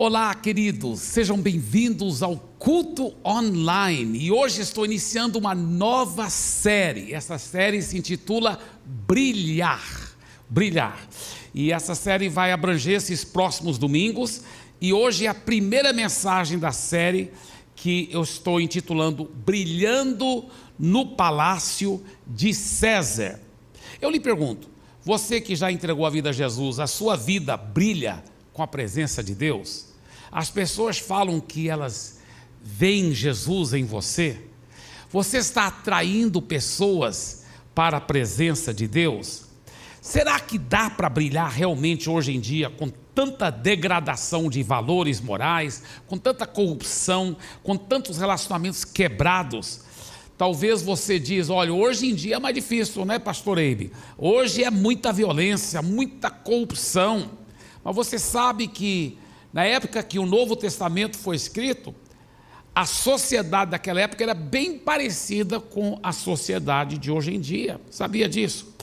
Olá, queridos, sejam bem-vindos ao Culto Online e hoje estou iniciando uma nova série. Essa série se intitula Brilhar. Brilhar. E essa série vai abranger esses próximos domingos e hoje é a primeira mensagem da série que eu estou intitulando Brilhando no Palácio de César. Eu lhe pergunto, você que já entregou a vida a Jesus, a sua vida brilha com a presença de Deus? As pessoas falam que elas veem Jesus em você? Você está atraindo pessoas para a presença de Deus? Será que dá para brilhar realmente hoje em dia com tanta degradação de valores morais, com tanta corrupção, com tantos relacionamentos quebrados? Talvez você diz, olha, hoje em dia é mais difícil, né, pastor Eibe? Hoje é muita violência, muita corrupção. Mas você sabe que na época que o Novo Testamento foi escrito, a sociedade daquela época era bem parecida com a sociedade de hoje em dia. Sabia disso?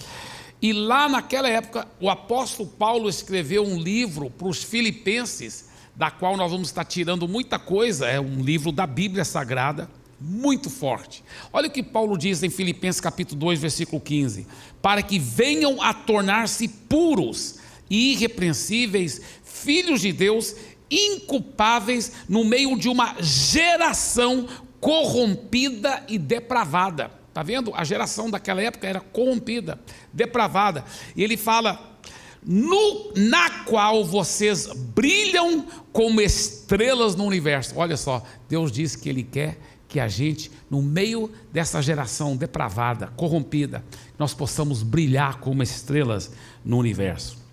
E lá naquela época, o apóstolo Paulo escreveu um livro para os filipenses, da qual nós vamos estar tirando muita coisa, é um livro da Bíblia Sagrada, muito forte. Olha o que Paulo diz em Filipenses capítulo 2, versículo 15: para que venham a tornar-se puros e irrepreensíveis, filhos de Deus, inculpáveis no meio de uma geração corrompida e depravada. Está vendo? A geração daquela época era corrompida, depravada. E ele fala: no, na qual vocês brilham como estrelas no universo. Olha só, Deus diz que Ele quer que a gente, no meio dessa geração depravada, corrompida, nós possamos brilhar como estrelas no universo.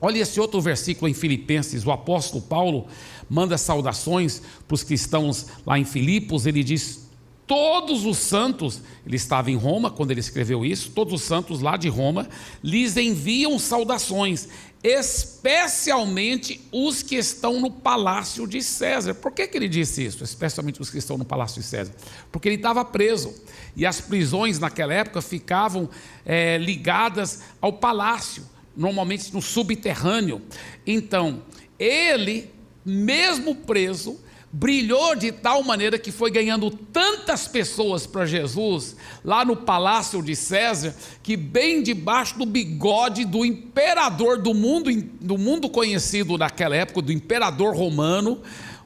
Olha esse outro versículo em Filipenses, o apóstolo Paulo manda saudações para os cristãos lá em Filipos, ele diz: todos os santos, ele estava em Roma quando ele escreveu isso, todos os santos lá de Roma, lhes enviam saudações, especialmente os que estão no palácio de César. Por que, que ele disse isso? Especialmente os que estão no palácio de César? Porque ele estava preso e as prisões naquela época ficavam é, ligadas ao palácio, normalmente no subterrâneo. Então, ele, mesmo preso, brilhou de tal maneira que foi ganhando tantas pessoas para Jesus, lá no palácio de César, que bem debaixo do bigode do imperador do mundo, do mundo conhecido naquela época, do imperador romano,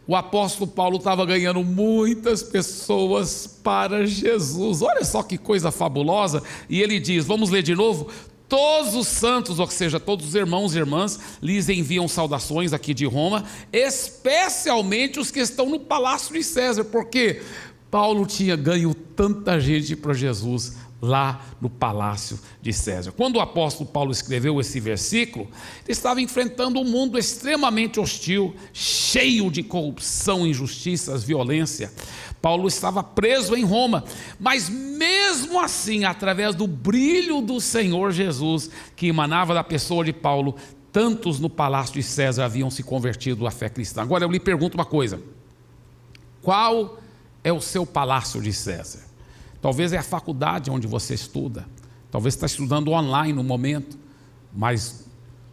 o apóstolo Paulo estava ganhando muitas pessoas para Jesus. Olha só que coisa fabulosa. E ele diz: vamos ler de novo? Todos os santos, ou seja, todos os irmãos e irmãs, lhes enviam saudações aqui de Roma, especialmente os que estão no palácio de César, porque Paulo tinha ganho tanta gente para Jesus lá no palácio de César. Quando o apóstolo Paulo escreveu esse versículo, ele estava enfrentando um mundo extremamente hostil, cheio de corrupção, injustiças, violência. Paulo estava preso em Roma, mas mesmo assim, através do brilho do Senhor Jesus, que emanava da pessoa de Paulo, tantos no palácio de César haviam se convertido à fé cristã. Agora eu lhe pergunto uma coisa: qual é o seu palácio de César? Talvez é a faculdade onde você estuda. Talvez está estudando online no momento. Mas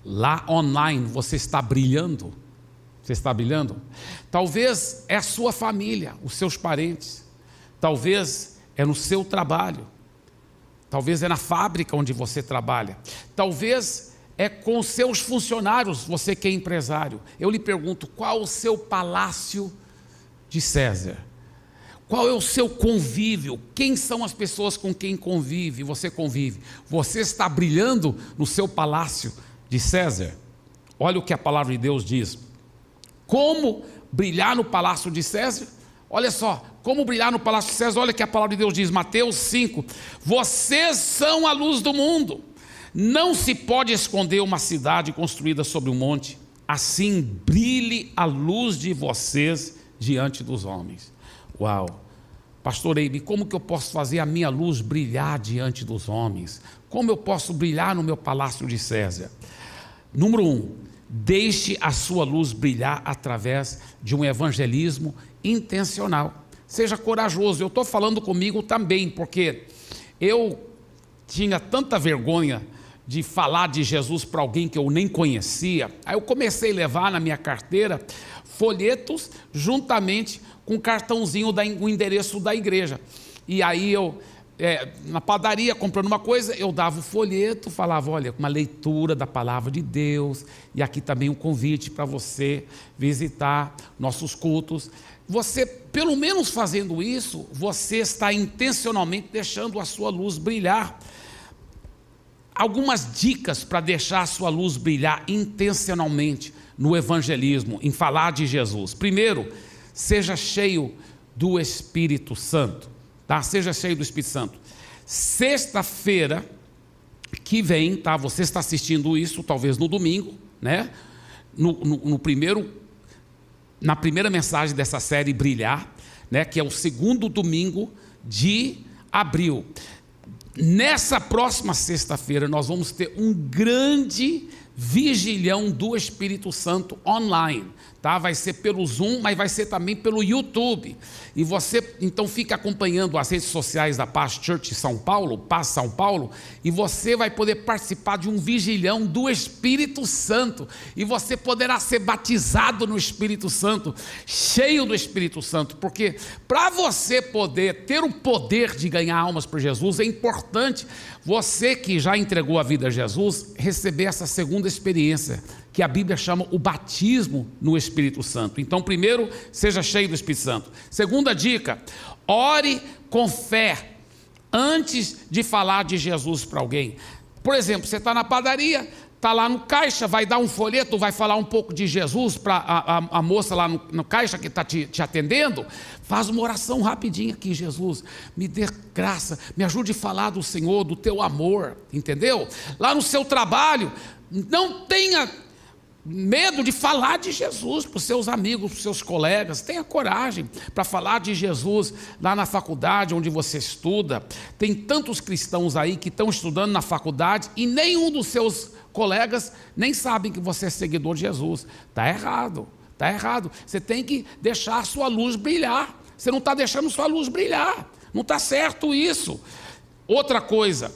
lá online você está brilhando. Você está brilhando? Talvez é a sua família, os seus parentes. Talvez é no seu trabalho. Talvez é na fábrica onde você trabalha. Talvez é com os seus funcionários, você que é empresário. Eu lhe pergunto, qual o seu palácio de César? Qual é o seu convívio? Quem são as pessoas com quem convive? Você convive? Você está brilhando no seu palácio de César? Olha o que a palavra de Deus diz. Como brilhar no palácio de César? Olha só, como brilhar no palácio de César? Olha que a palavra de Deus diz, Mateus 5: Vocês são a luz do mundo. Não se pode esconder uma cidade construída sobre um monte. Assim brilhe a luz de vocês diante dos homens. Uau! Pastor Eibe, como que eu posso fazer a minha luz brilhar diante dos homens? Como eu posso brilhar no meu palácio de César? Número um, deixe a sua luz brilhar através de um evangelismo intencional. Seja corajoso. Eu estou falando comigo também, porque eu tinha tanta vergonha de falar de Jesus para alguém que eu nem conhecia. Aí eu comecei a levar na minha carteira folhetos juntamente com o cartãozinho da o endereço da igreja. E aí eu é, na padaria comprando uma coisa, eu dava o folheto, falava, olha, uma leitura da palavra de Deus, e aqui também um convite para você visitar nossos cultos. Você, pelo menos fazendo isso, você está intencionalmente deixando a sua luz brilhar. Algumas dicas para deixar a sua luz brilhar intencionalmente no evangelismo, em falar de Jesus. Primeiro, seja cheio do Espírito Santo tá? Seja cheio do Espírito Santo. Sexta-feira que vem, tá? Você está assistindo isso, talvez no domingo, né? No, no, no primeiro, na primeira mensagem dessa série Brilhar, né? Que é o segundo domingo de abril. Nessa próxima sexta-feira, nós vamos ter um grande vigilhão do Espírito Santo online tá? Vai ser pelo Zoom, mas vai ser também pelo YouTube. E você então fica acompanhando as redes sociais da Paz Church São Paulo, Paz São Paulo, e você vai poder participar de um vigilhão do Espírito Santo. E você poderá ser batizado no Espírito Santo, cheio do Espírito Santo, porque para você poder ter o poder de ganhar almas por Jesus, é importante você que já entregou a vida a Jesus receber essa segunda experiência que a Bíblia chama o batismo no Espírito Santo. Então, primeiro, seja cheio do Espírito Santo. Segunda dica: ore com fé antes de falar de Jesus para alguém. Por exemplo, você está na padaria, está lá no caixa, vai dar um folheto, vai falar um pouco de Jesus para a, a, a, moça lá no, no caixa que está te, te, atendendo, faz uma oração rapidinho aqui, Jesus, me dê graça, me ajude a falar do Senhor, do teu amor, entendeu? Lá no seu trabalho, não tenha medo de falar de Jesus para os seus amigos, para os seus colegas. Tenha coragem para falar de Jesus lá na faculdade onde você estuda. Tem tantos cristãos aí que estão estudando na faculdade e nenhum dos seus colegas nem sabem que você é seguidor de Jesus. Está errado, está errado. Você tem que deixar sua luz brilhar. Você não está deixando sua luz brilhar. Não está certo isso. Outra coisa,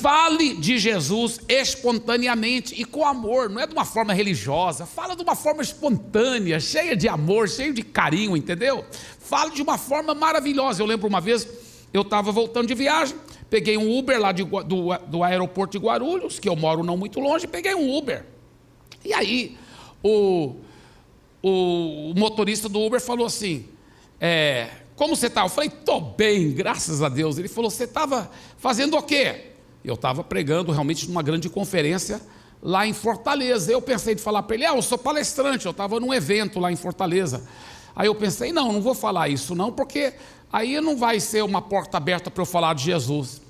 Fale de Jesus espontaneamente e com amor, não é de uma forma religiosa, fala de uma forma espontânea, cheia de amor, cheia de carinho, entendeu? Fale de uma forma maravilhosa. Eu lembro uma vez, eu estava voltando de viagem, peguei um Uber lá de, do, do aeroporto de Guarulhos, que eu moro não muito longe, peguei um Uber. E aí, o, o, o motorista do Uber falou assim: é, Como você está? Eu falei: Estou bem, graças a Deus. Ele falou: Você estava fazendo o quê? Eu estava pregando realmente numa grande conferência lá em Fortaleza. Eu pensei de falar para ele: ah, eu sou palestrante, eu estava num evento lá em Fortaleza. Aí eu pensei: não, não vou falar isso não, porque aí não vai ser uma porta aberta para eu falar de Jesus.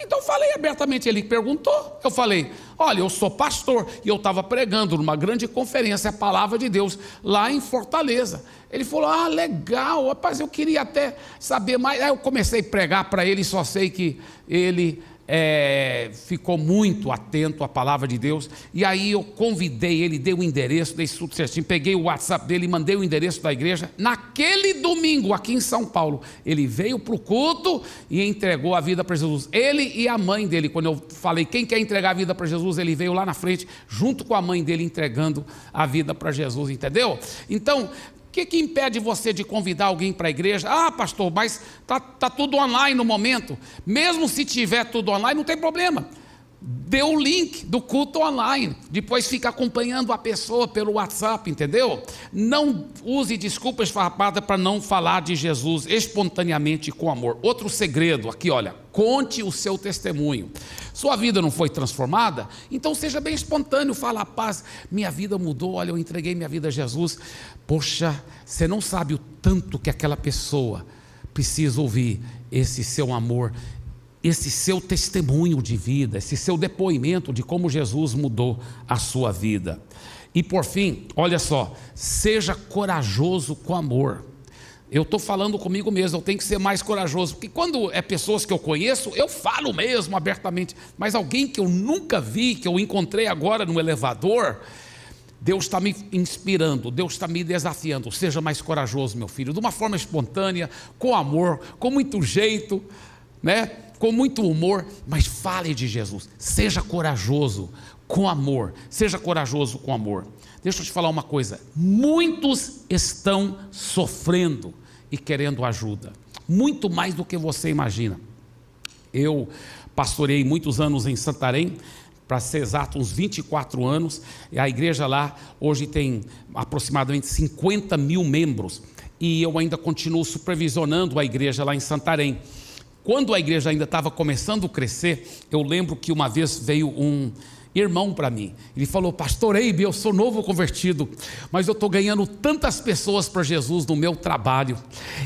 Então falei abertamente, ele perguntou, eu falei, olha, eu sou pastor e eu estava pregando numa grande conferência a palavra de Deus lá em Fortaleza. Ele falou, ah, legal, rapaz, eu queria até saber mais. Aí eu comecei a pregar para ele, só sei que ele é, ficou muito atento à palavra de Deus, e aí eu convidei ele, dei o endereço, dei tudo certinho, peguei o WhatsApp dele, mandei o endereço da igreja. Naquele domingo, aqui em São Paulo, ele veio para o culto e entregou a vida para Jesus. Ele e a mãe dele, quando eu falei quem quer entregar a vida para Jesus, ele veio lá na frente, junto com a mãe dele, entregando a vida para Jesus, entendeu? Então, que, que impede você de convidar alguém para a igreja? Ah, pastor, mas está tá tudo online no momento. Mesmo se tiver tudo online, não tem problema. Dê o link do culto online. Depois fica acompanhando a pessoa pelo WhatsApp, entendeu? Não use desculpas farpadas para não falar de Jesus espontaneamente com amor. Outro segredo aqui, olha, conte o seu testemunho. Sua vida não foi transformada? Então seja bem espontâneo, fala, paz, minha vida mudou, olha, eu entreguei minha vida a Jesus. Poxa, você não sabe o tanto que aquela pessoa precisa ouvir esse seu amor, esse seu testemunho de vida, esse seu depoimento de como Jesus mudou a sua vida. E por fim, olha só, seja corajoso com amor. Eu estou falando comigo mesmo, eu tenho que ser mais corajoso, porque quando é pessoas que eu conheço, eu falo mesmo abertamente, mas alguém que eu nunca vi, que eu encontrei agora no elevador, Deus está me inspirando, Deus está me desafiando. Seja mais corajoso, meu filho, de uma forma espontânea, com amor, com muito jeito, né? Com muito humor, mas fale de Jesus. Seja corajoso com amor. Seja corajoso com amor. Deixa eu te falar uma coisa: muitos estão sofrendo e querendo ajuda, muito mais do que você imagina. Eu pastorei muitos anos em Santarém, para ser exato, uns 24 anos, e a igreja lá hoje tem aproximadamente 50 mil membros, e eu ainda continuo supervisionando a igreja lá em Santarém. Quando a igreja ainda estava começando a crescer, eu lembro que uma vez veio um irmão para mim. Ele falou: Pastor Eibe, eu sou novo convertido, mas eu estou ganhando tantas pessoas para Jesus no meu trabalho.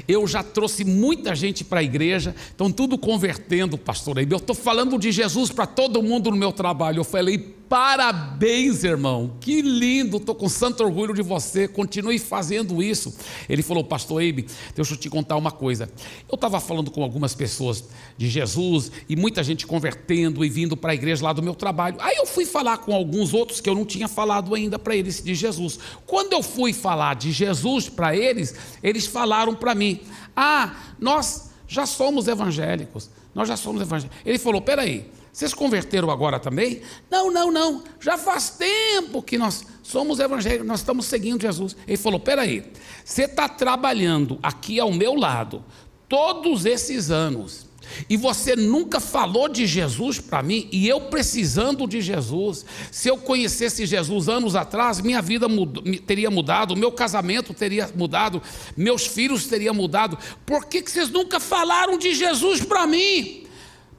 Eu já trouxe muita gente para a igreja, estão tudo convertendo, Pastor Eibe. Eu estou falando de Jesus para todo mundo no meu trabalho. Eu falei: Parabéns, irmão, que lindo, estou com santo orgulho de você, continue fazendo isso. Ele falou, Pastor Eibe, deixa eu te contar uma coisa. Eu estava falando com algumas pessoas de Jesus e muita gente convertendo e vindo para a igreja lá do meu trabalho. Aí eu fui falar com alguns outros que eu não tinha falado ainda para eles de Jesus. Quando eu fui falar de Jesus para eles, eles falaram para mim: Ah, nós já somos evangélicos, nós já somos evangélicos. Ele falou: Peraí. Vocês converteram agora também? Não, não, não. Já faz tempo que nós somos evangélicos, nós estamos seguindo Jesus. Ele falou: peraí, você está trabalhando aqui ao meu lado todos esses anos. E você nunca falou de Jesus para mim, e eu precisando de Jesus. Se eu conhecesse Jesus anos atrás, minha vida mud teria mudado, meu casamento teria mudado, meus filhos teriam mudado. Por que, que vocês nunca falaram de Jesus para mim?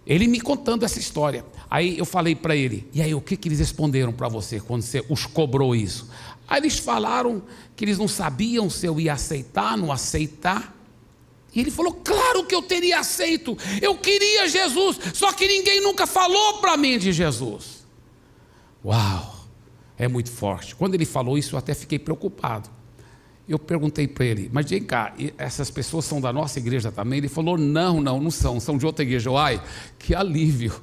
Ele me contando essa história. Aí eu falei para ele, e aí o que, que eles responderam para você quando você os cobrou isso? Aí eles falaram que eles não sabiam se eu ia aceitar, não aceitar. E ele falou: Claro que eu teria aceito, eu queria Jesus, só que ninguém nunca falou para mim de Jesus. Uau, é muito forte. Quando ele falou isso, eu até fiquei preocupado. Eu perguntei para ele, mas vem cá, essas pessoas são da nossa igreja também? Ele falou: não, não, não são, são de outra igreja. Ai, que alívio,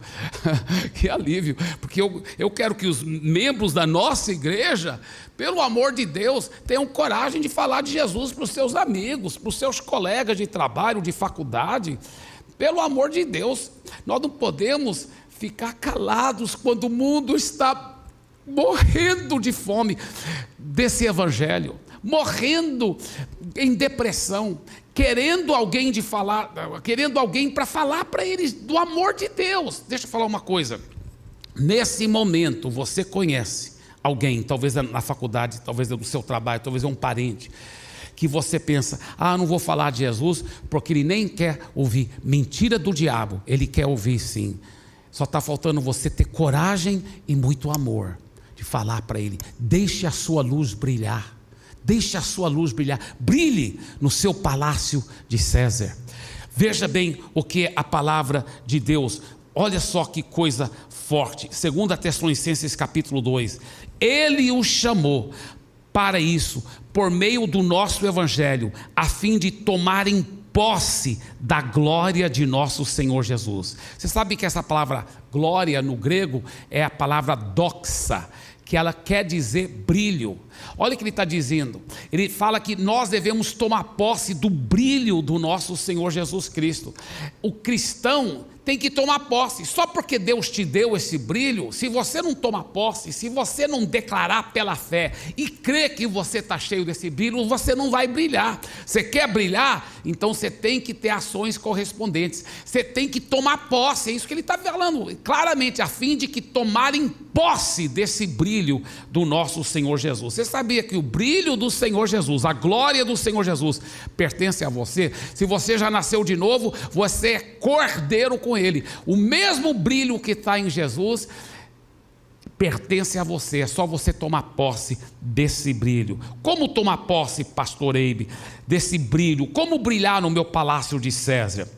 que alívio, porque eu, eu quero que os membros da nossa igreja, pelo amor de Deus, tenham coragem de falar de Jesus para os seus amigos, para os seus colegas de trabalho, de faculdade. Pelo amor de Deus, nós não podemos ficar calados quando o mundo está morrendo de fome desse evangelho morrendo em depressão, querendo alguém de falar, querendo alguém para falar para eles do amor de Deus. Deixa eu falar uma coisa. Nesse momento você conhece alguém, talvez na faculdade, talvez no seu trabalho, talvez é um parente, que você pensa: "Ah, não vou falar de Jesus porque ele nem quer ouvir mentira do diabo, ele quer ouvir sim". Só está faltando você ter coragem e muito amor falar para ele: "Deixe a sua luz brilhar". Deixe a sua luz brilhar. Brilhe no seu palácio de César. Veja bem o que é a palavra de Deus. Olha só que coisa forte. 2 Tessalonicenses capítulo 2. Ele o chamou para isso, por meio do nosso evangelho, a fim de tomarem posse da glória de nosso Senhor Jesus. Você sabe que essa palavra glória no grego é a palavra doxa, que ela quer dizer brilho. Olha o que ele está dizendo. Ele fala que nós devemos tomar posse do brilho do nosso Senhor Jesus Cristo. O cristão tem que tomar posse. Só porque Deus te deu esse brilho, se você não tomar posse, se você não declarar pela fé e crer que você está cheio desse brilho, você não vai brilhar. Você quer brilhar? Então você tem que ter ações correspondentes. Você tem que tomar posse. É isso que ele está falando claramente, a fim de que tomarem posse desse brilho do nosso Senhor Jesus. Você sabia que o brilho do Senhor Jesus, a glória do Senhor Jesus, pertence a você? Se você já nasceu de novo, você é cordeiro com ele. O mesmo brilho que está em Jesus pertence a você, é só você tomar posse desse brilho. Como tomar posse, pastor Eibe, desse brilho? Como brilhar no meu palácio de César?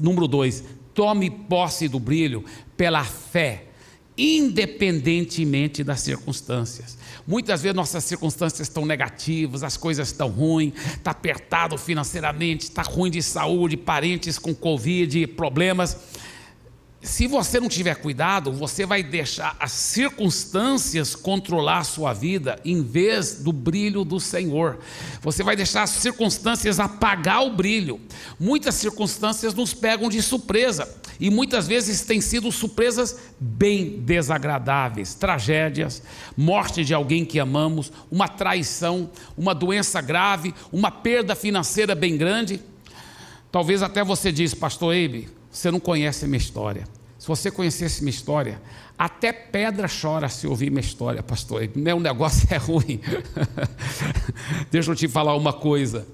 Número dois, tome posse do brilho pela fé, independentemente das circunstâncias. Muitas vezes nossas circunstâncias estão negativas, as coisas estão ruins, está apertado financeiramente, está ruim de saúde, parentes com Covid, problemas. Se você não tiver cuidado, você vai deixar as circunstâncias controlar a sua vida em vez do brilho do Senhor. Você vai deixar as circunstâncias apagar o brilho. Muitas circunstâncias nos pegam de surpresa e muitas vezes têm sido surpresas bem desagradáveis, tragédias, morte de alguém que amamos, uma traição, uma doença grave, uma perda financeira bem grande. Talvez até você diz, pastor Eibe, você não conhece minha história. Se você conhecesse minha história, até pedra chora se ouvir minha história, pastor. Meu negócio é ruim. Deixa eu te falar uma coisa.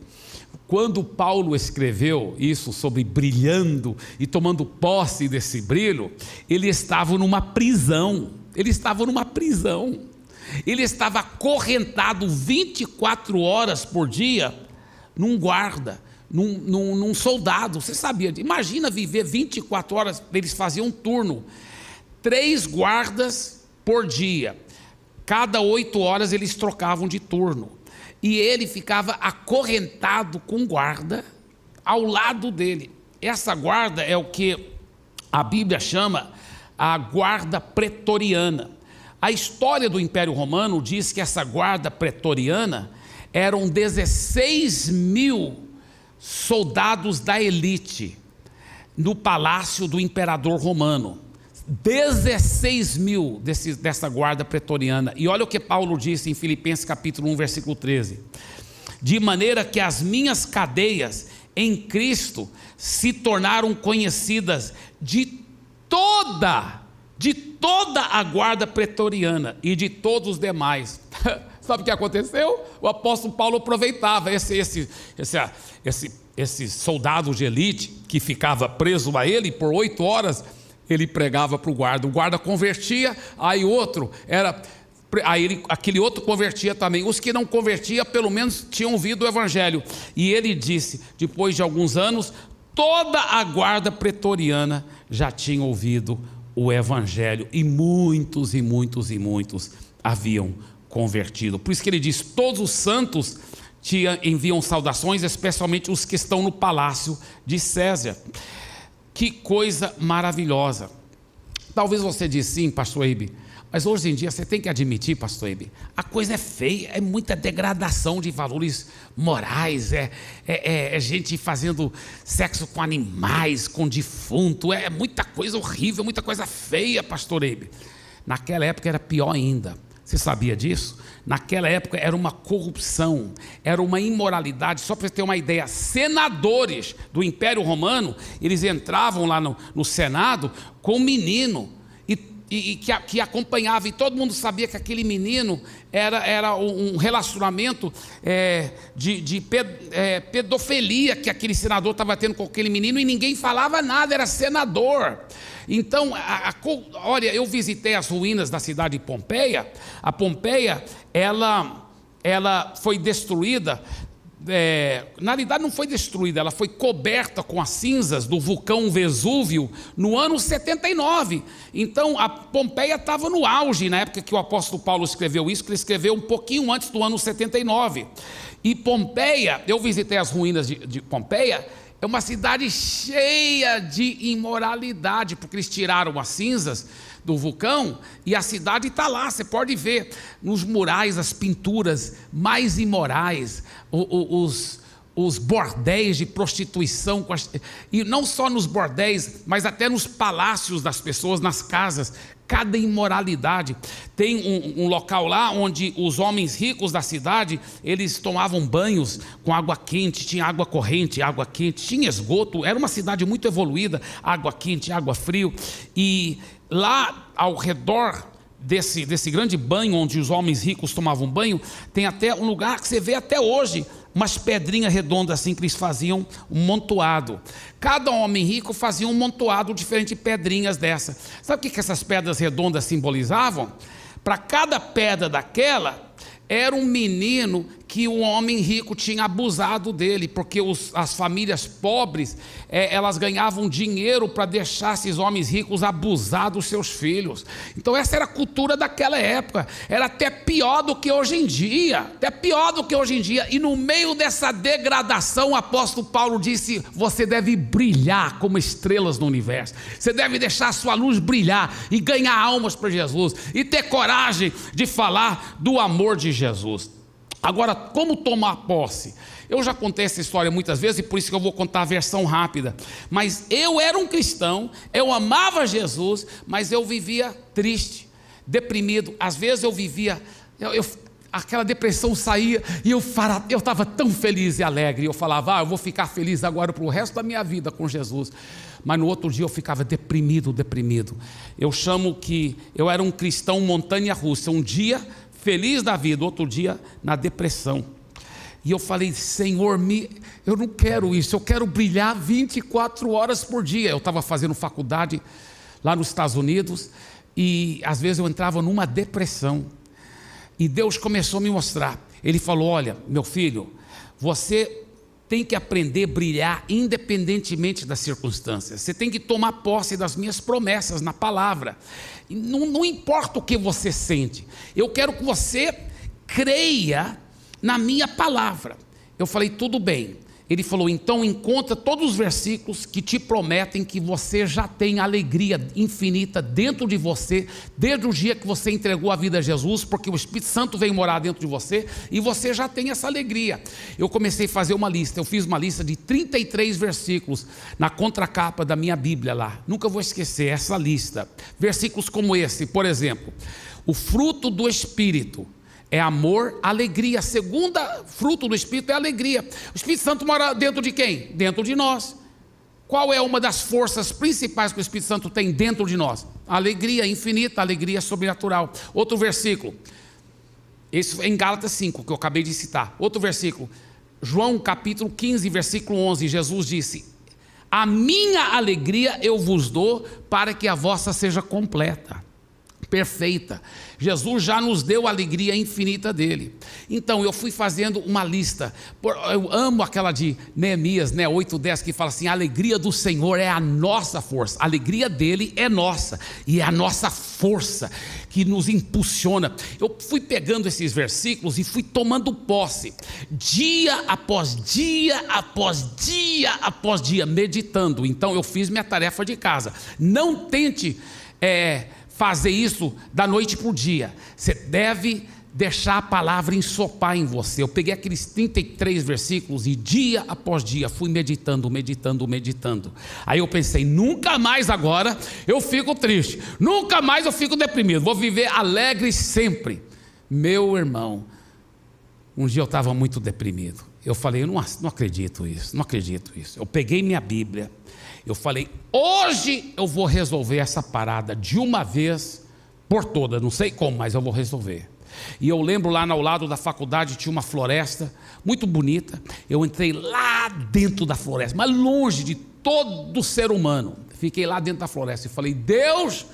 Quando Paulo escreveu isso sobre brilhando e tomando posse desse brilho, ele estava numa prisão. Ele estava numa prisão. Ele estava acorrentado 24 horas por dia num guarda num, num, num soldado. Você sabia? Imagina viver 24 horas, eles faziam um turno, três guardas por dia. Cada oito horas eles trocavam de turno. E ele ficava acorrentado com guarda ao lado dele. Essa guarda é o que a Bíblia chama a guarda pretoriana. A história do Império Romano diz que essa guarda pretoriana eram 16 mil soldados da elite no palácio do imperador romano. 16 mil desse, dessa guarda pretoriana. E olha o que Paulo disse em Filipenses capítulo 1, versículo 13. De maneira que as minhas cadeias em Cristo se tornaram conhecidas de toda, de toda a guarda pretoriana e de todos os demais. Sabe o que aconteceu? O apóstolo Paulo aproveitava esse, esse, esse, esse, esse soldado de elite que ficava preso a ele por oito horas, ele pregava para o guarda. O guarda convertia, aí outro era. Aí ele, aquele outro convertia também. Os que não convertia, pelo menos tinham ouvido o evangelho. E ele disse: depois de alguns anos, toda a guarda pretoriana já tinha ouvido o evangelho. E muitos, e muitos, e muitos haviam convertido. Por isso que ele diz: todos os santos te enviam saudações, especialmente os que estão no palácio de César. Que coisa maravilhosa. Talvez você diz sim, pastor Eibe, mas hoje em dia você tem que admitir, pastor Eibe, a coisa é feia, é muita degradação de valores morais, é, é, é, é gente fazendo sexo com animais, com defunto, é muita coisa horrível, muita coisa feia, pastor Eibe. Naquela época era pior ainda você sabia disso? Naquela época era uma corrupção, era uma imoralidade. Só para você ter uma ideia, senadores do Império Romano, eles entravam lá no, no Senado com um menino e, e, que, que, acompanhava, e todo mundo sabia que aquele menino era, era um relacionamento é, de, de ped, é, pedofilia que aquele senador estava tendo com aquele menino e ninguém falava nada, era senador. Então, a, a, olha, eu visitei as ruínas da cidade de Pompeia. A Pompeia, ela, ela foi destruída. É, na realidade, não foi destruída, ela foi coberta com as cinzas do vulcão Vesúvio no ano 79. Então, a Pompeia estava no auge na época que o apóstolo Paulo escreveu isso, que ele escreveu um pouquinho antes do ano 79. E Pompeia, eu visitei as ruínas de, de Pompeia, é uma cidade cheia de imoralidade, porque eles tiraram as cinzas do vulcão e a cidade está lá. Você pode ver nos murais as pinturas mais imorais, os, os bordéis de prostituição, e não só nos bordéis, mas até nos palácios das pessoas, nas casas, cada imoralidade. Tem um, um, local lá onde os homens ricos da cidade, eles tomavam banhos com água quente, tinha água corrente, água quente, tinha esgoto, era uma cidade muito evoluída, água quente, água frio, e lá ao redor desse, desse grande banho onde os homens ricos tomavam banho, tem até um lugar que você vê até hoje, umas pedrinhas redondas assim que eles faziam um montoado. Cada homem rico fazia um montoado diferente de pedrinhas dessa. Sabe o que essas pedras redondas simbolizavam? Para cada pedra daquela era um menino que o homem rico tinha abusado dele, porque os, as famílias pobres é, elas ganhavam dinheiro para deixar esses homens ricos abusar dos seus filhos. Então essa era a cultura daquela época. Era até pior do que hoje em dia, até pior do que hoje em dia. E no meio dessa degradação, o apóstolo Paulo disse: você deve brilhar como estrelas no universo. Você deve deixar a sua luz brilhar e ganhar almas para Jesus e ter coragem de falar do amor de Jesus. Agora, como tomar posse? Eu já contei essa história muitas vezes e por isso que eu vou contar a versão rápida. Mas eu era um cristão, eu amava Jesus, mas eu vivia triste, deprimido. Às vezes eu vivia, eu, eu, aquela depressão saía e eu estava tão feliz e alegre. Eu falava, ah, eu vou ficar feliz agora para o resto da minha vida com Jesus. Mas no outro dia eu ficava deprimido, deprimido. Eu chamo que eu era um cristão montanha russa. Um dia feliz da vida, outro dia na depressão. E eu falei, Senhor, me, eu não quero isso, eu quero brilhar 24 horas por dia. Eu estava fazendo faculdade lá nos Estados Unidos e às vezes eu entrava numa depressão. E Deus começou a me mostrar. Ele falou: Olha, meu filho, você tem que aprender a brilhar independentemente das circunstâncias. Você tem que tomar posse das minhas promessas na palavra. Não, não importa o que você sente, eu quero que você creia na minha palavra. Eu falei, tudo bem. Ele falou: então encontra todos os versículos que te prometem que você já tem alegria infinita dentro de você, desde o dia que você entregou a vida a Jesus, porque o Espírito Santo veio morar dentro de você e você já tem essa alegria. Eu comecei a fazer uma lista, eu fiz uma lista de 33 versículos na contracapa da minha Bíblia lá. Nunca vou esquecer essa lista. Versículos como esse, por exemplo: o fruto do Espírito é amor, alegria. A segunda fruto do Espírito é alegria. O Espírito Santo mora dentro de quem? Dentro de nós. Qual é uma das forças principais que o Espírito Santo tem dentro de nós? alegria infinita, alegria sobrenatural. Outro versículo. Esse é em Gálatas 5, que eu acabei de citar. Outro versículo. João capítulo 15, versículo 11. Jesus disse: A minha alegria eu vos dou para que a vossa seja completa perfeita. Jesus já nos deu a alegria infinita dele. Então eu fui fazendo uma lista. Eu amo aquela de Neemias, né, 8:10 que fala assim: "A alegria do Senhor é a nossa força. A alegria dele é nossa e é a nossa força que nos impulsiona". Eu fui pegando esses versículos e fui tomando posse, dia após dia após dia após dia meditando. Então eu fiz minha tarefa de casa. Não tente é, fazer isso da noite para o dia. Você deve deixar a palavra ensopar em você. Eu peguei aqueles 33 versículos e dia após dia fui meditando, meditando, meditando. Aí eu pensei, nunca mais agora eu fico triste, nunca mais eu fico deprimido, vou viver alegre sempre. Meu irmão, um dia eu estava muito deprimido. Eu falei, eu não, não acredito isso, não acredito isso. Eu peguei minha Bíblia, eu falei, hoje eu vou resolver essa parada de uma vez por todas. Não sei como, mas eu vou resolver. E eu lembro lá ao lado da faculdade tinha uma floresta muito bonita. Eu entrei lá dentro da floresta, mas longe de todo ser humano. Fiquei lá dentro da floresta e falei: Deus,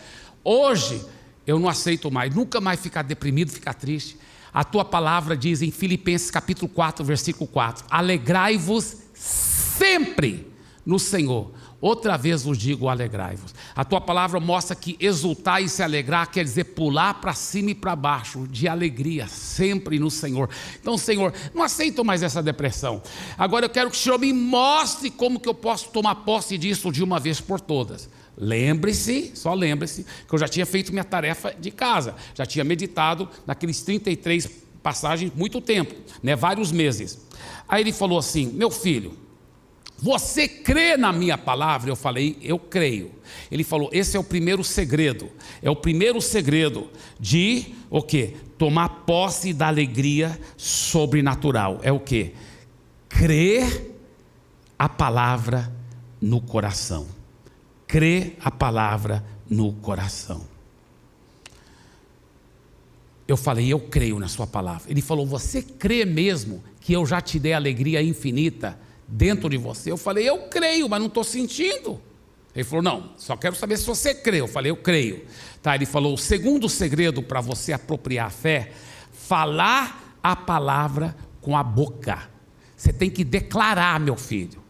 hoje eu não aceito mais, nunca mais ficar deprimido, ficar triste. A tua palavra diz em Filipenses capítulo 4, versículo 4: Alegrai-vos sempre no Senhor. Outra vez vos digo, alegrai-vos. A tua palavra mostra que exultar e se alegrar quer dizer pular para cima e para baixo, de alegria, sempre no Senhor. Então, Senhor, não aceito mais essa depressão. Agora eu quero que o Senhor me mostre como que eu posso tomar posse disso de uma vez por todas. Lembre-se, só lembre-se, que eu já tinha feito minha tarefa de casa, já tinha meditado naqueles 33 passagens muito tempo, né, vários meses. Aí ele falou assim: Meu filho, você crê na minha palavra? Eu falei, eu creio. Ele falou, esse é o primeiro segredo. É o primeiro segredo de o que? Tomar posse da alegria sobrenatural. É o que? Crer a palavra no coração. Crer a palavra no coração. Eu falei, eu creio na sua palavra. Ele falou, você crê mesmo que eu já te dei alegria infinita? Dentro de você. Eu falei, eu creio, mas não estou sentindo. Ele falou, não, só quero saber se você crê. Eu falei, eu creio. Tá, ele falou, o segundo segredo para você apropriar a fé, falar a palavra com a boca. Você tem que declarar, meu filho.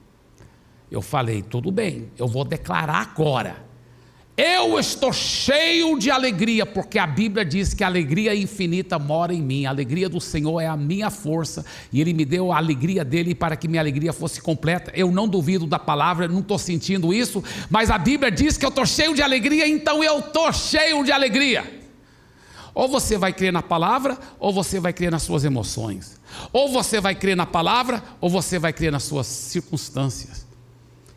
Eu falei, tudo bem, eu vou declarar agora. Eu estou cheio de alegria, porque a Bíblia diz que a alegria infinita mora em mim. A alegria do Senhor é a minha força, e Ele me deu a alegria dele para que minha alegria fosse completa. Eu não duvido da palavra, não estou sentindo isso, mas a Bíblia diz que eu estou cheio de alegria, então eu estou cheio de alegria. Ou você vai crer na palavra, ou você vai crer nas suas emoções. Ou você vai crer na palavra, ou você vai crer nas suas circunstâncias.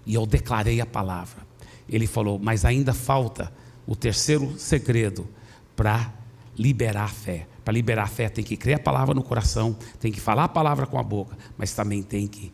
E eu declarei a palavra ele falou: Mas ainda falta o terceiro segredo para liberar a fé. Para liberar a fé, tem que crer a palavra no coração, tem que falar a palavra com a boca, mas também tem que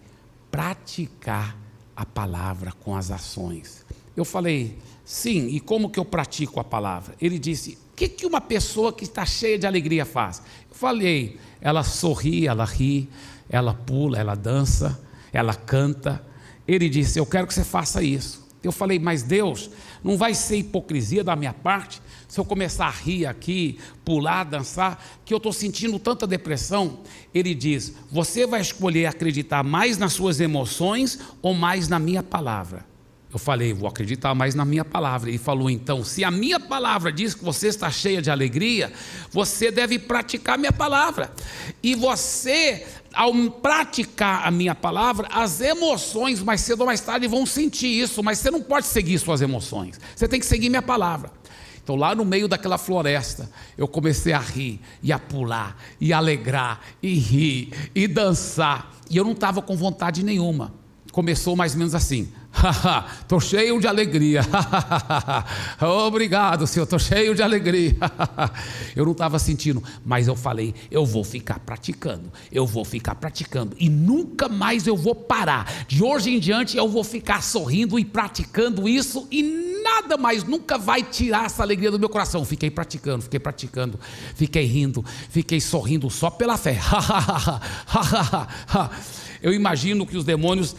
praticar a palavra com as ações. Eu falei, sim, e como que eu pratico a palavra? Ele disse: o que, que uma pessoa que está cheia de alegria faz? Eu falei, ela sorri, ela ri, ela pula, ela dança, ela canta. Ele disse: Eu quero que você faça isso. Eu falei, mas Deus, não vai ser hipocrisia da minha parte se eu começar a rir aqui, pular, dançar, que eu estou sentindo tanta depressão. Ele diz: você vai escolher acreditar mais nas suas emoções ou mais na minha palavra? Eu falei, vou acreditar mais na minha palavra. Ele falou, então, se a minha palavra diz que você está cheia de alegria, você deve praticar a minha palavra. E você ao praticar a minha palavra, as emoções, mais cedo ou mais tarde, vão sentir isso, mas você não pode seguir suas emoções, você tem que seguir minha palavra. Então, lá no meio daquela floresta, eu comecei a rir, e a pular, e alegrar, e rir, e dançar, e eu não estava com vontade nenhuma. Começou mais ou menos assim: estou cheio de alegria. Obrigado, Senhor, estou cheio de alegria. eu não estava sentindo, mas eu falei, eu vou ficar praticando, eu vou ficar praticando, e nunca mais eu vou parar. De hoje em diante eu vou ficar sorrindo e praticando isso, e nada mais nunca vai tirar essa alegria do meu coração. Fiquei praticando, fiquei praticando, fiquei rindo, fiquei sorrindo só pela fé. eu imagino que os demônios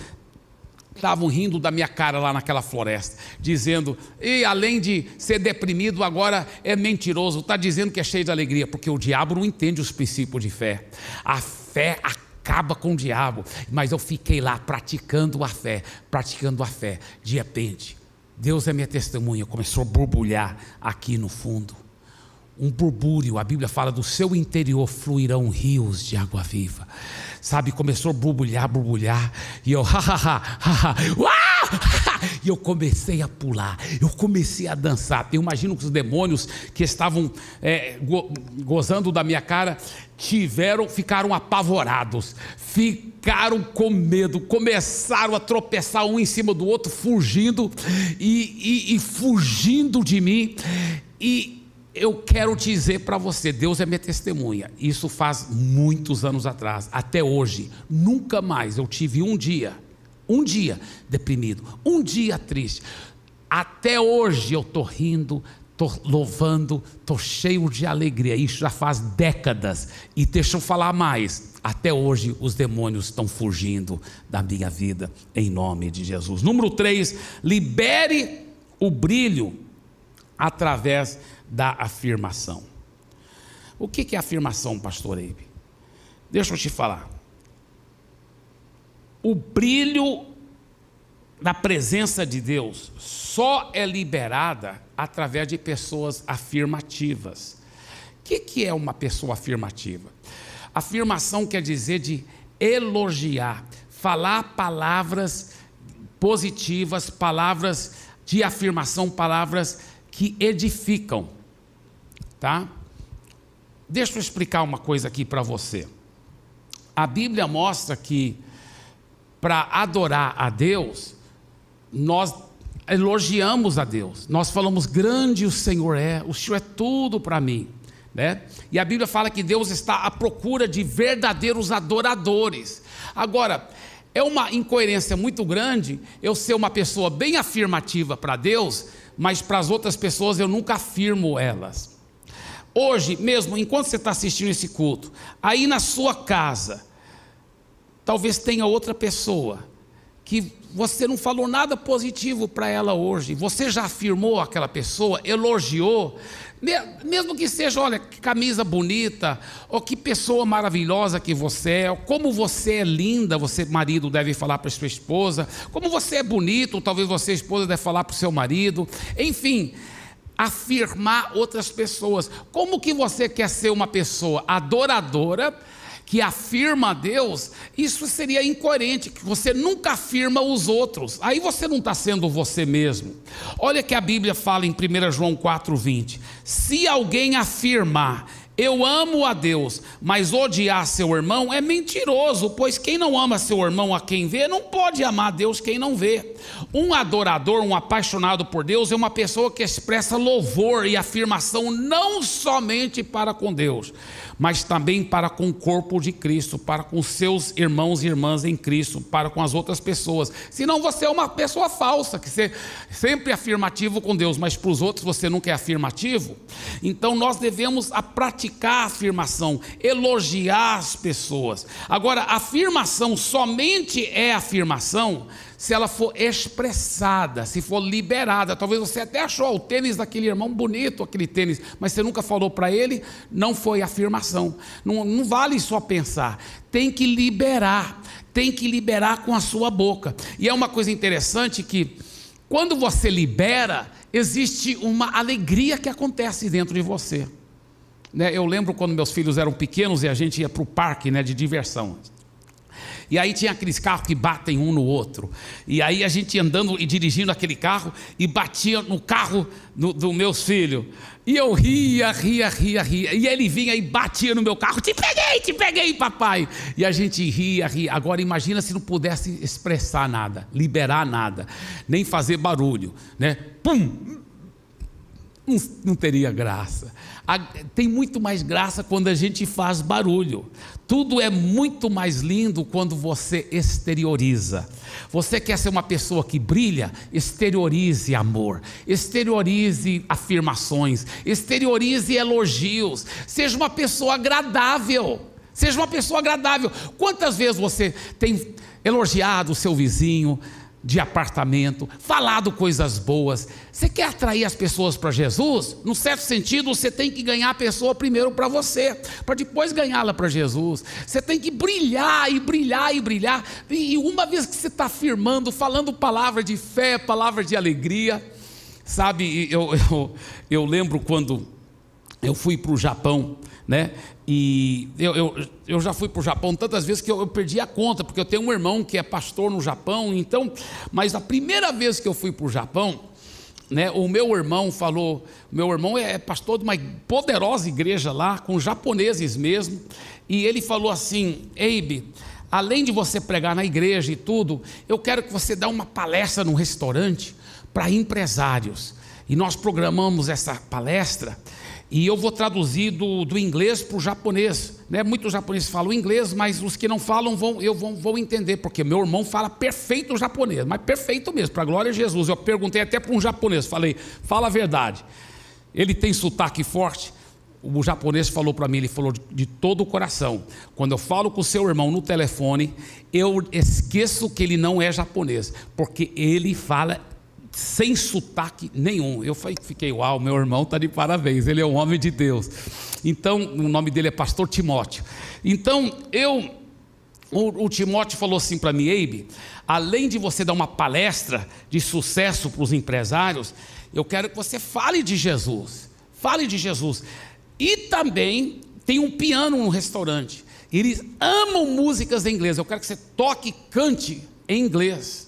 estavam rindo da minha cara lá naquela floresta, dizendo: e além de ser deprimido, agora é mentiroso, está dizendo que é cheio de alegria, porque o diabo não entende os princípios de fé. A fé acaba com o diabo, mas eu fiquei lá praticando a fé, praticando a fé. De repente, Deus é minha testemunha, começou a borbulhar aqui no fundo. Um burbúrio, a Bíblia fala do seu interior fluirão rios de água viva sabe, começou a borbulhar, borbulhar, e eu, ha, ha, ha, ha, ha, e eu comecei a pular, eu comecei a dançar. Eu imagino que os demônios que estavam é, go, gozando da minha cara tiveram, ficaram apavorados, ficaram com medo, começaram a tropeçar um em cima do outro, fugindo e, e, e fugindo de mim. E eu quero dizer para você, Deus é minha testemunha. Isso faz muitos anos atrás, até hoje, nunca mais eu tive um dia, um dia deprimido, um dia triste. Até hoje eu estou rindo, estou louvando, estou cheio de alegria. Isso já faz décadas. E deixa eu falar mais. Até hoje os demônios estão fugindo da minha vida, em nome de Jesus. Número 3, libere o brilho através da afirmação. O que é afirmação, pastor Eibe? Deixa eu te falar. O brilho da presença de Deus só é liberada através de pessoas afirmativas. O que, que é uma pessoa afirmativa? Afirmação quer dizer de elogiar, falar palavras positivas, palavras de afirmação, palavras que edificam, tá? Deixa eu explicar uma coisa aqui para você. A Bíblia mostra que para adorar a Deus, nós elogiamos a Deus. Nós falamos grande o Senhor é, o Senhor é tudo para mim, né? E a Bíblia fala que Deus está à procura de verdadeiros adoradores. Agora, é uma incoerência muito grande eu ser uma pessoa bem afirmativa para Deus, mas para as outras pessoas eu nunca afirmo elas. Hoje mesmo, enquanto você está assistindo esse culto, aí na sua casa, talvez tenha outra pessoa que você não falou nada positivo para ela hoje, você já afirmou aquela pessoa, elogiou, mesmo que seja, olha, que camisa bonita, ou que pessoa maravilhosa que você é, ou como você é linda, você, marido, deve falar para sua esposa, como você é bonito, talvez você, esposa, deve falar para o seu marido, enfim, afirmar outras pessoas. Como que você quer ser uma pessoa adoradora? que afirma a Deus, isso seria incoerente, que você nunca afirma os outros, aí você não está sendo você mesmo. Olha que a Bíblia fala em 1 João 4,20: se alguém afirmar, eu amo a Deus, mas odiar seu irmão é mentiroso, pois quem não ama seu irmão a quem vê, não pode amar a Deus quem não vê. Um adorador, um apaixonado por Deus, é uma pessoa que expressa louvor e afirmação não somente para com Deus, mas também para com o corpo de Cristo, para com seus irmãos e irmãs em Cristo, para com as outras pessoas. Senão você é uma pessoa falsa, que você sempre é afirmativo com Deus, mas para os outros você nunca é afirmativo. Então nós devemos praticar a afirmação, elogiar as pessoas. Agora, afirmação somente é afirmação se ela for expressada, se for liberada. Talvez você até achou o tênis daquele irmão bonito, aquele tênis, mas você nunca falou para ele, não foi afirmação. Não, não vale só pensar, tem que liberar, tem que liberar com a sua boca. E é uma coisa interessante que, quando você libera, existe uma alegria que acontece dentro de você. Né, eu lembro quando meus filhos eram pequenos e a gente ia para o parque né, de diversão. E aí tinha aqueles carros que batem um no outro. E aí a gente andando e dirigindo aquele carro e batia no carro do, meus filhos. E eu ria, ria, ria, ria. E ele vinha e batia no meu carro. Te peguei, te peguei, papai. E a gente ria, ria. Agora imagina se não pudesse expressar nada, liberar nada, nem fazer barulho, né? Pum! Não, não teria graça tem muito mais graça quando a gente faz barulho. Tudo é muito mais lindo quando você exterioriza. Você quer ser uma pessoa que brilha? Exteriorize amor, exteriorize afirmações, exteriorize elogios. Seja uma pessoa agradável. Seja uma pessoa agradável. Quantas vezes você tem elogiado o seu vizinho? De apartamento, falado coisas boas. Você quer atrair as pessoas para Jesus? No certo sentido, você tem que ganhar a pessoa primeiro para você, para depois ganhá-la para Jesus. Você tem que brilhar e brilhar e brilhar. E uma vez que você está afirmando, falando palavra de fé, palavra de alegria, sabe? Eu, eu, eu lembro quando eu fui para o Japão, né? E eu, eu, eu já fui para o Japão tantas vezes que eu, eu, perdi a conta, porque eu tenho um irmão que é pastor no Japão, então, mas a primeira vez que eu fui para o Japão, né, o meu irmão falou, meu irmão é pastor de uma poderosa igreja lá, com japoneses mesmo, e ele falou assim, Eibe, além de você pregar na igreja e tudo, eu quero que você dê uma palestra num restaurante para empresários. E nós programamos essa palestra e eu vou traduzir do, do inglês para o japonês. Né? Muitos japoneses falam inglês, mas os que não falam vão, eu vou, entender, porque meu irmão fala perfeito japonês, mas perfeito mesmo, para a glória de Jesus. Eu perguntei até para um japonês, falei, fala a verdade. Ele tem sotaque forte? O japonês falou para mim, ele falou de, de todo o coração. Quando eu falo com o seu irmão no telefone, eu esqueço que ele não é japonês, porque ele fala sem sotaque nenhum. Eu fiquei, uau, meu irmão está de parabéns, ele é um homem de Deus. Então, o nome dele é Pastor Timóteo. Então, eu, o, o Timóteo falou assim para mim, Eibe, além de você dar uma palestra de sucesso para os empresários, eu quero que você fale de Jesus. Fale de Jesus. E também tem um piano no restaurante. Eles amam músicas em inglês. Eu quero que você toque e cante em inglês.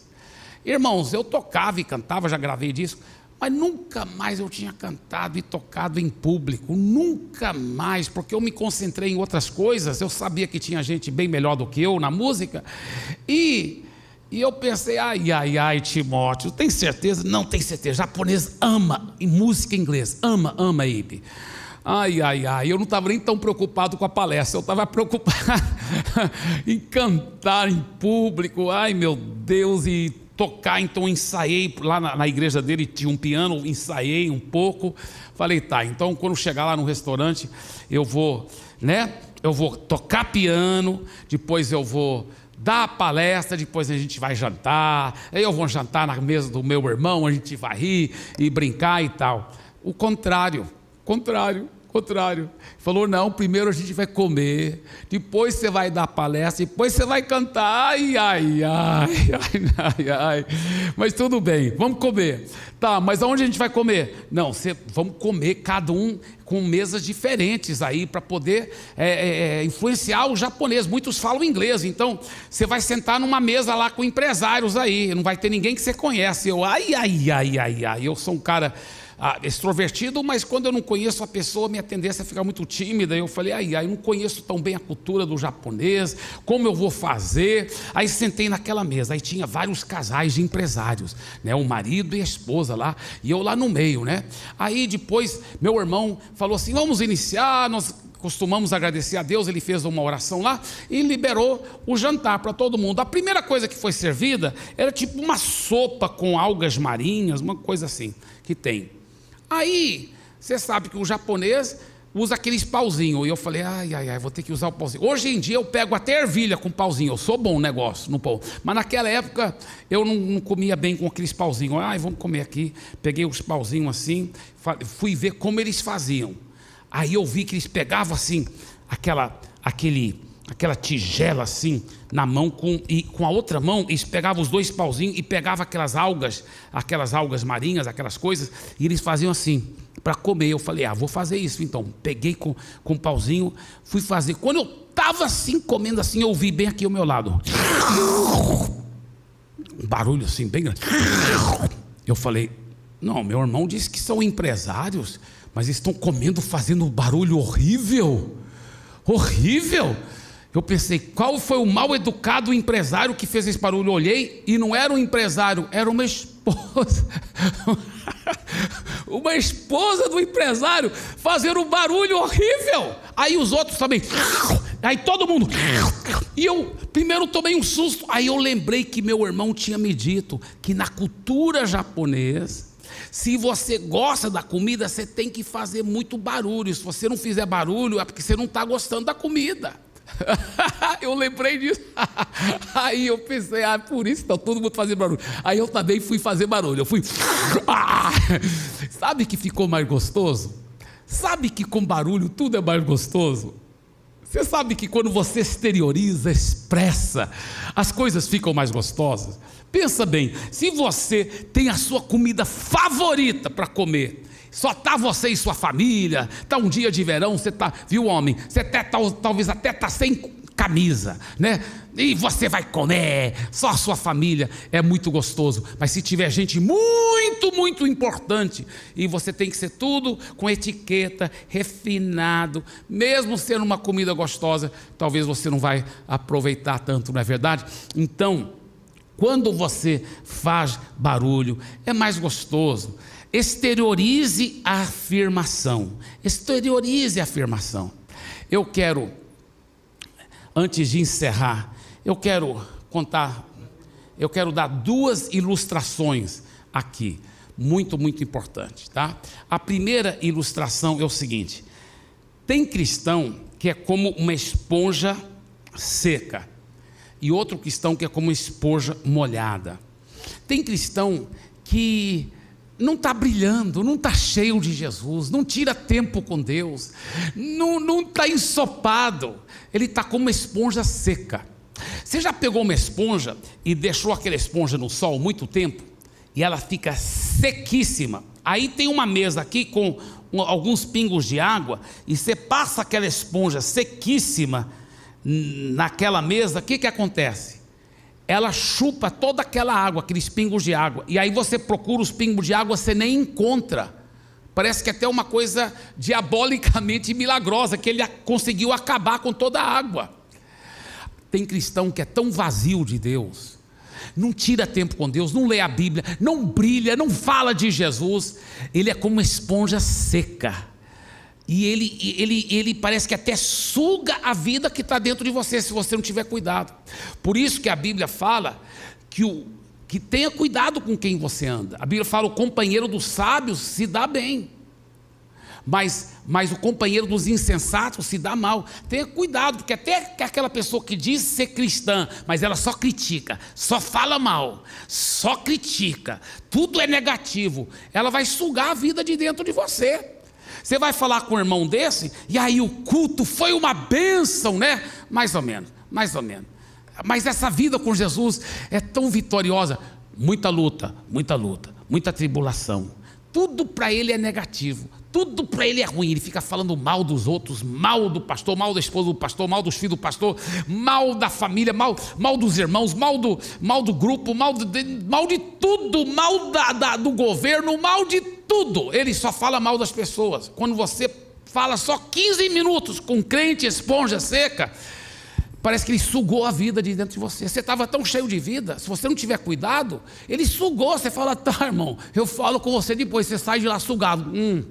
Irmãos, eu tocava e cantava, já gravei disco, mas nunca mais eu tinha cantado e tocado em público, nunca mais, porque eu me concentrei em outras coisas, eu sabia que tinha gente bem melhor do que eu na música, e, e eu pensei, ai, ai, ai, Timóteo, tem certeza? Não tem certeza, japonês ama em música em inglês, ama, ama, Ibe. Ai, ai, ai, eu não estava nem tão preocupado com a palestra, eu estava preocupado em cantar em público, ai meu Deus, e tocar, então ensaiei lá na, na, igreja dele, tinha um piano, ensaiei um pouco. Falei, tá, então quando chegar lá no restaurante, eu vou, né? Eu vou tocar piano, depois eu vou dá a palestra, depois a gente vai jantar, eu vou jantar na mesa do meu irmão, a gente vai rir e brincar e tal. O contrário, contrário contrário. Falou: não, primeiro a gente vai comer, depois você vai dar palestra, depois você vai cantar. Ai, ai, ai, ai, ai, ai. Mas tudo bem, vamos comer. Tá, mas aonde a gente vai comer? Não, você, vamos comer cada um com mesas diferentes aí para poder é, é, é, influenciar o japonês. Muitos falam inglês, então você vai sentar numa mesa lá com empresários aí, não vai ter ninguém que você conhece. Eu, ai, ai, ai, ai, ai, eu sou um cara ah, extrovertido, mas quando eu não conheço a pessoa, minha tendência é ficar muito tímida. Eu falei, ai, eu não conheço tão bem a cultura do japonês, como eu vou fazer? Aí sentei naquela mesa, aí tinha vários casais de empresários, né? O marido e a esposa lá, e eu lá no meio, né? Aí depois meu irmão falou assim: vamos iniciar, nós costumamos agradecer a Deus, ele fez uma oração lá e liberou o jantar para todo mundo. A primeira coisa que foi servida era tipo uma sopa com algas marinhas, uma coisa assim que tem. Aí, você sabe que o japonês usa aqueles pauzinhos. E eu falei, ai, ai, ai, vou ter que usar o pauzinho. Hoje em dia eu pego até ervilha com pauzinho. Eu sou bom negócio no pão. Mas naquela época eu não, não comia bem com aqueles pauzinhos. Ai, vamos comer aqui. Peguei os pauzinhos assim, fui ver como eles faziam. Aí eu vi que eles pegavam assim, aquela, aquele aquela tigela assim na mão com, e com a outra mão eles pegavam os dois pauzinhos e pegavam aquelas algas, aquelas algas marinhas, aquelas coisas, e eles faziam assim para comer. Eu falei, ah, vou fazer isso então. Peguei com, com pauzinho, fui fazer. Quando eu estava assim, comendo assim, eu ouvi bem aqui ao meu lado. Um barulho assim, bem grande. Eu falei, não, meu irmão disse que são empresários, mas estão comendo, fazendo um barulho horrível. Horrível. Eu pensei, qual foi o mal educado empresário que fez esse barulho? Eu olhei e não era um empresário, era uma esposa. uma esposa do empresário fazendo um barulho horrível. Aí os outros também. Aí todo mundo. E eu primeiro tomei um susto. Aí eu lembrei que meu irmão tinha me dito que na cultura japonesa, se você gosta da comida, você tem que fazer muito barulho. Se você não fizer barulho, é porque você não está gostando da comida. eu lembrei disso. Aí eu pensei, ah, por isso está todo mundo fazendo barulho. Aí eu também fui fazer barulho. Eu fui. Sabe que ficou mais gostoso? Sabe que com barulho tudo é mais gostoso? Você sabe que quando você exterioriza, expressa, as coisas ficam mais gostosas? Pensa bem, se você tem a sua comida favorita para comer, só está você e sua família. Está um dia de verão, você está, viu, homem? Você até, tá, talvez até está sem camisa, né? E você vai comer, só a sua família, é muito gostoso. Mas se tiver gente muito, muito importante, e você tem que ser tudo com etiqueta, refinado, mesmo sendo uma comida gostosa, talvez você não vai aproveitar tanto, não é verdade? Então, quando você faz barulho, é mais gostoso. Exteriorize a afirmação. Exteriorize a afirmação. Eu quero, antes de encerrar, eu quero contar, eu quero dar duas ilustrações aqui, muito, muito importantes, tá? A primeira ilustração é o seguinte: tem cristão que é como uma esponja seca, e outro cristão que é como uma esponja molhada. Tem cristão que não está brilhando, não está cheio de Jesus, não tira tempo com Deus, não está ensopado, ele está como uma esponja seca. Você já pegou uma esponja e deixou aquela esponja no sol muito tempo e ela fica sequíssima? Aí tem uma mesa aqui com alguns pingos de água e você passa aquela esponja sequíssima naquela mesa, o que, que acontece? Ela chupa toda aquela água, aqueles pingos de água. E aí você procura os pingos de água, você nem encontra. Parece que é até uma coisa diabolicamente milagrosa, que ele conseguiu acabar com toda a água. Tem cristão que é tão vazio de Deus, não tira tempo com Deus, não lê a Bíblia, não brilha, não fala de Jesus, ele é como uma esponja seca e ele, ele, ele parece que até suga a vida que está dentro de você, se você não tiver cuidado. Por isso que a Bíblia fala que, o, que tenha cuidado com quem você anda. A Bíblia fala: o companheiro dos sábios se dá bem. mas, mas o companheiro dos insensatos se dá mal. Tenha cuidado, porque até aquela pessoa que diz ser cristã, mas ela só critica, só fala mal, só critica, tudo é negativo, ela vai sugar a vida de dentro de você. Você vai falar com um irmão desse, e aí o culto foi uma bênção, né? Mais ou menos, mais ou menos. Mas essa vida com Jesus é tão vitoriosa. Muita luta, muita luta, muita tribulação. Tudo para ele é negativo, tudo para ele é ruim. Ele fica falando mal dos outros, mal do pastor, mal da esposa do pastor, mal dos filhos do pastor, mal da família, mal, mal dos irmãos, mal do, mal do grupo, mal de, mal de tudo, mal da, da, do governo, mal de tudo. Ele só fala mal das pessoas. Quando você fala só 15 minutos com crente esponja seca, Parece que ele sugou a vida de dentro de você. Você estava tão cheio de vida, se você não tiver cuidado, ele sugou. Você fala, tá, irmão, eu falo com você depois, você sai de lá sugado. Hum.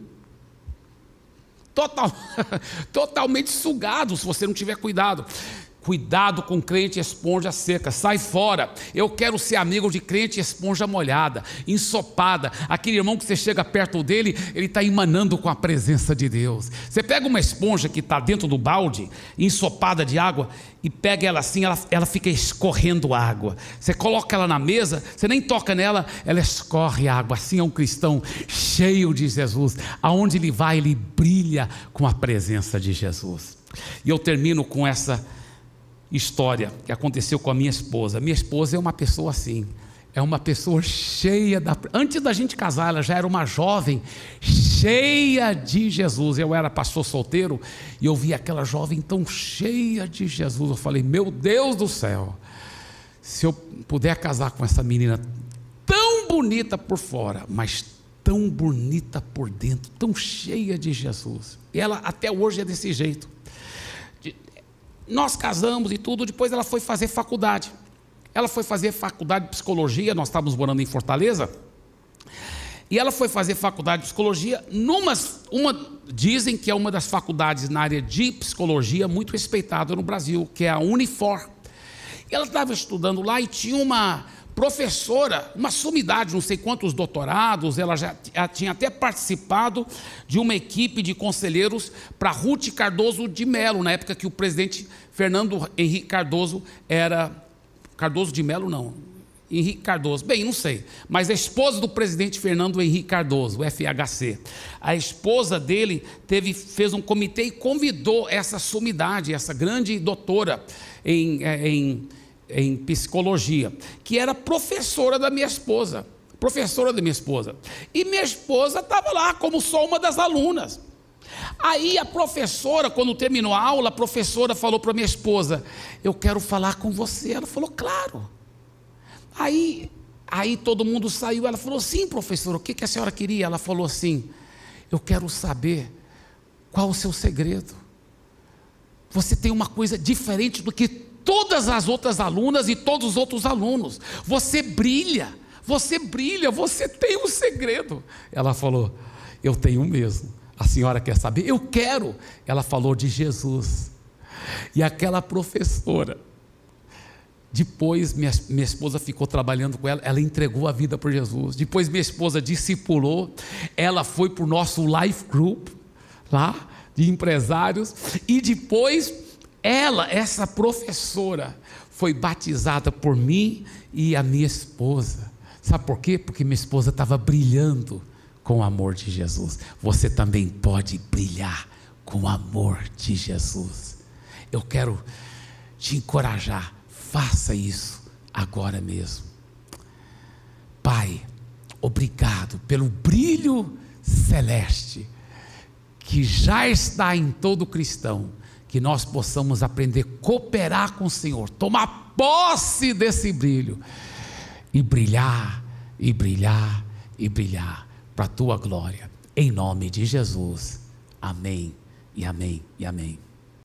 Total, totalmente sugado, se você não tiver cuidado. Cuidado com crente esponja seca, sai fora. Eu quero ser amigo de crente esponja molhada, ensopada. Aquele irmão que você chega perto dele, ele está emanando com a presença de Deus. Você pega uma esponja que está dentro do balde, ensopada de água, e pega ela assim, ela, ela fica escorrendo água. Você coloca ela na mesa, você nem toca nela, ela escorre água. Assim é um cristão cheio de Jesus. Aonde ele vai, ele brilha com a presença de Jesus. E eu termino com essa história que aconteceu com a minha esposa. Minha esposa é uma pessoa assim, é uma pessoa cheia da. Antes da gente casar, ela já era uma jovem cheia de Jesus. Eu era pastor solteiro e eu vi aquela jovem tão cheia de Jesus. Eu falei, meu Deus do céu, se eu puder casar com essa menina tão bonita por fora, mas tão bonita por dentro, tão cheia de Jesus. E ela até hoje é desse jeito. Nós casamos e tudo, depois ela foi fazer faculdade. Ela foi fazer faculdade de psicologia, nós estávamos morando em Fortaleza. E ela foi fazer faculdade de psicologia numa, uma, dizem que é uma das faculdades na área de psicologia muito respeitada no Brasil, que é a Unifor. E ela estava estudando lá e tinha uma professora, uma sumidade, não sei quantos doutorados, ela já, tinha até participado de uma equipe de conselheiros para Ruth Cardoso de Melo, na época que o presidente Fernando Henrique Cardoso era. Cardoso de Melo, não. Henrique Cardoso, bem, não sei, mas a esposa do presidente Fernando Henrique Cardoso, FHC, a esposa dele teve, fez um comitê e convidou essa sumidade, essa grande doutora em, é, em em psicologia, que era professora da minha esposa. Professora da minha esposa. E minha esposa estava lá como só uma das alunas. Aí a professora, quando terminou a aula, a professora falou para minha esposa: Eu quero falar com você. Ela falou: Claro. Aí, aí todo mundo saiu. Ela falou: Sim, professora, o que, que a senhora queria? Ela falou assim: Eu quero saber qual o seu segredo. Você tem uma coisa diferente do que todas as outras alunas e todos os outros alunos. Você brilha, você brilha, você tem um segredo. Ela falou: Eu tenho mesmo. A senhora quer saber? Eu quero. Ela falou de Jesus. E aquela professora, depois minha, minha esposa ficou trabalhando com ela, ela entregou a vida por Jesus. Depois minha esposa discipulou, ela foi para o nosso life group lá de empresários e depois ela, essa professora, foi batizada por mim e a minha esposa. Sabe por quê? Porque minha esposa estava brilhando com o amor de Jesus. Você também pode brilhar com o amor de Jesus. Eu quero te encorajar, faça isso agora mesmo. Pai, obrigado pelo brilho celeste que já está em todo cristão que nós possamos aprender a cooperar com o Senhor, tomar posse desse brilho e brilhar, e brilhar, e brilhar para a tua glória. Em nome de Jesus. Amém, e amém, e amém.